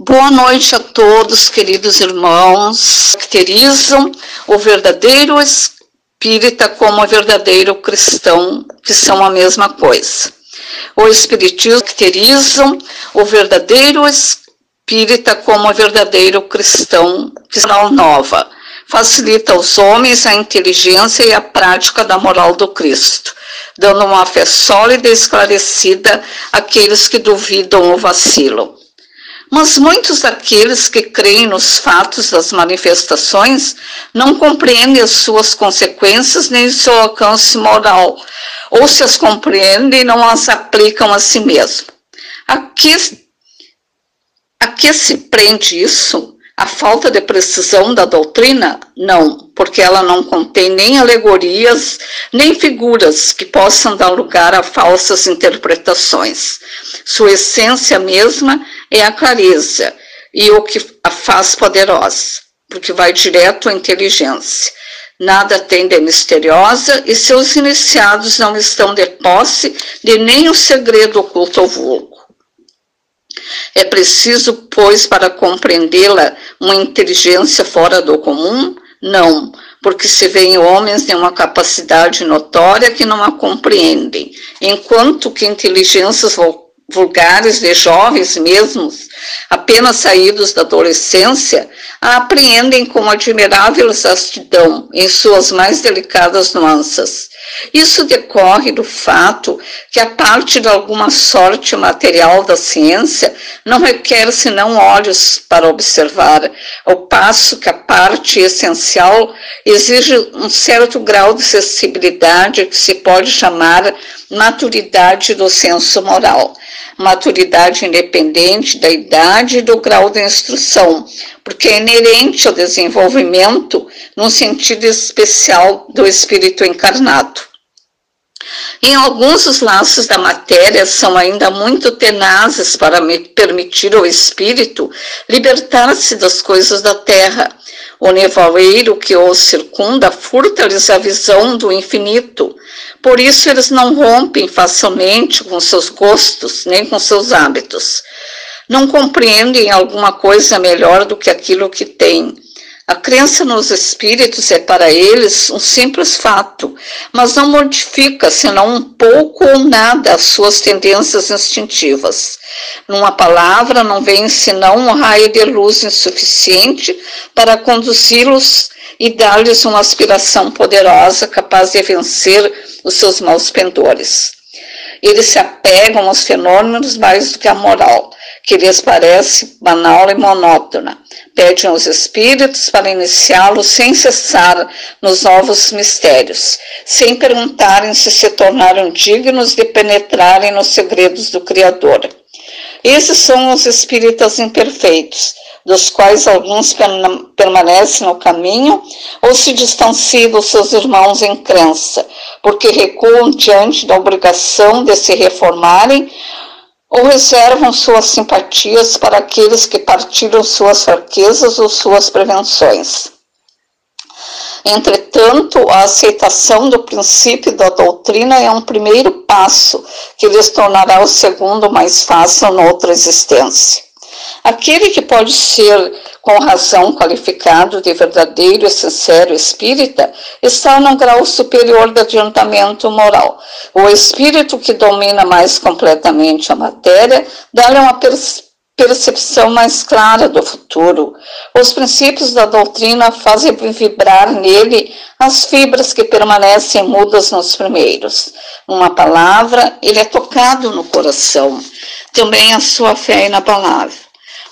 Boa noite a todos, queridos irmãos. Caracterizam o verdadeiro espírita como o verdadeiro cristão, que são a mesma coisa. O espiritismo caracterizam o verdadeiro espírita como o verdadeiro cristão, que são nova. Facilita aos homens a inteligência e a prática da moral do Cristo, dando uma fé sólida e esclarecida àqueles que duvidam ou vacilam mas muitos daqueles que creem nos fatos das manifestações não compreendem as suas consequências nem o seu alcance moral, ou se as compreendem, não as aplicam a si mesmo. A que, a que se prende isso? A falta de precisão da doutrina? Não, porque ela não contém nem alegorias, nem figuras que possam dar lugar a falsas interpretações. Sua essência mesma é a clareza e o que a faz poderosa, porque vai direto à inteligência. Nada tem de misteriosa e seus iniciados não estão de posse de nenhum segredo oculto ao vulgo. É preciso, pois, para compreendê-la, uma inteligência fora do comum? Não, porque se veem homens de uma capacidade notória que não a compreendem, enquanto que inteligências vulgares de jovens mesmos, apenas saídos da adolescência, a apreendem com admirável exatidão em suas mais delicadas nuances. Isso decorre do fato que a parte de alguma sorte material da ciência não requer senão olhos para observar, ao passo que a parte essencial exige um certo grau de sensibilidade que se pode chamar maturidade do senso moral maturidade independente da idade e do grau de instrução, porque é inerente ao desenvolvimento no sentido especial do espírito encarnado. Em alguns os laços da matéria são ainda muito tenazes para permitir ao espírito libertar-se das coisas da terra. O nevoeiro que os circunda furta-lhes a visão do infinito, por isso, eles não rompem facilmente com seus gostos, nem com seus hábitos. Não compreendem alguma coisa melhor do que aquilo que têm. A crença nos espíritos é para eles um simples fato, mas não modifica senão um pouco ou nada as suas tendências instintivas. Numa palavra, não vem senão um raio de luz insuficiente para conduzi-los e dar-lhes uma aspiração poderosa capaz de vencer os seus maus pendores. Eles se apegam aos fenômenos mais do que à moral, que lhes parece banal e monótona. Pedem aos espíritos para iniciá-los sem cessar nos novos mistérios, sem perguntarem se se tornaram dignos de penetrarem nos segredos do Criador. Esses são os espíritas imperfeitos, dos quais alguns permanecem no caminho ou se distanciam dos seus irmãos em crença, porque recuam diante da obrigação de se reformarem ou reservam suas simpatias para aqueles que partilham suas fraquezas ou suas prevenções. Entretanto, a aceitação do princípio da doutrina é um primeiro passo que lhes tornará o segundo mais fácil noutra existência. Aquele que pode ser com razão qualificado de verdadeiro e sincero espírita está num grau superior de adiantamento moral. O espírito que domina mais completamente a matéria dá-lhe uma percepção mais clara do futuro. Os princípios da doutrina fazem vibrar nele as fibras que permanecem mudas nos primeiros. Uma palavra, ele é tocado no coração. Também a sua fé é inabalável.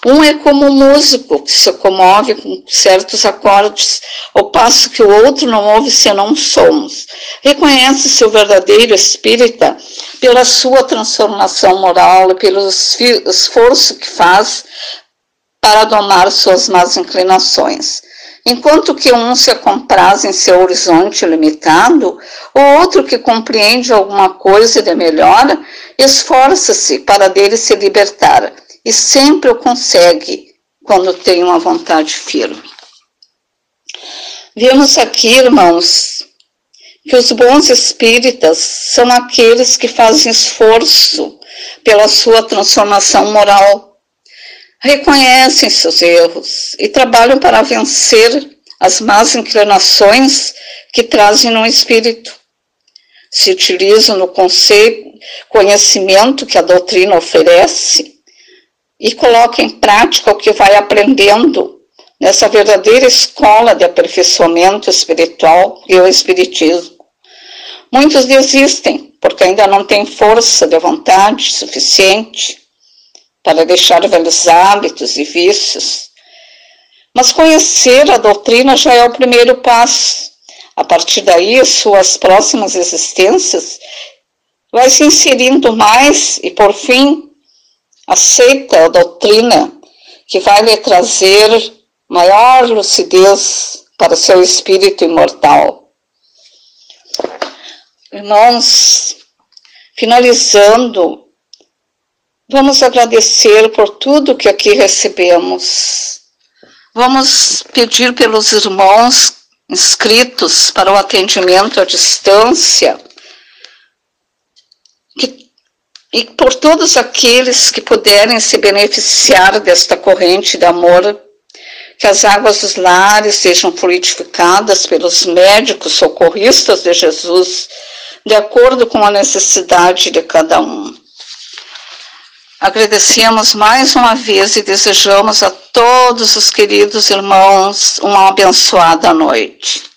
Um é como um músico que se comove com certos acordes, ao passo que o outro não ouve senão sons. Reconhece seu verdadeiro espírita pela sua transformação moral e pelo esforço que faz para domar suas más inclinações. Enquanto que um se compraz em seu horizonte limitado, o outro que compreende alguma coisa de melhor, esforça-se para dele se libertar e sempre o consegue quando tem uma vontade firme. Vemos aqui, irmãos, que os bons espíritas são aqueles que fazem esforço pela sua transformação moral. reconhecem seus erros e trabalham para vencer as más inclinações que trazem no espírito. Se utilizam no conceito, conhecimento que a doutrina oferece e colocam em prática o que vai aprendendo nessa verdadeira escola de aperfeiçoamento espiritual e o espiritismo. Muitos desistem porque ainda não têm força de vontade suficiente para deixar velhos hábitos e vícios. Mas conhecer a doutrina já é o primeiro passo. A partir daí, suas próximas existências vai se inserindo mais e, por fim, aceita a doutrina que vai lhe trazer maior lucidez para seu espírito imortal. Irmãos, finalizando, vamos agradecer por tudo que aqui recebemos. Vamos pedir pelos irmãos inscritos para o atendimento à distância que, e por todos aqueles que puderem se beneficiar desta corrente de amor que as águas dos lares sejam fluidificadas pelos médicos socorristas de Jesus, de acordo com a necessidade de cada um. Agradecemos mais uma vez e desejamos a todos os queridos irmãos uma abençoada noite.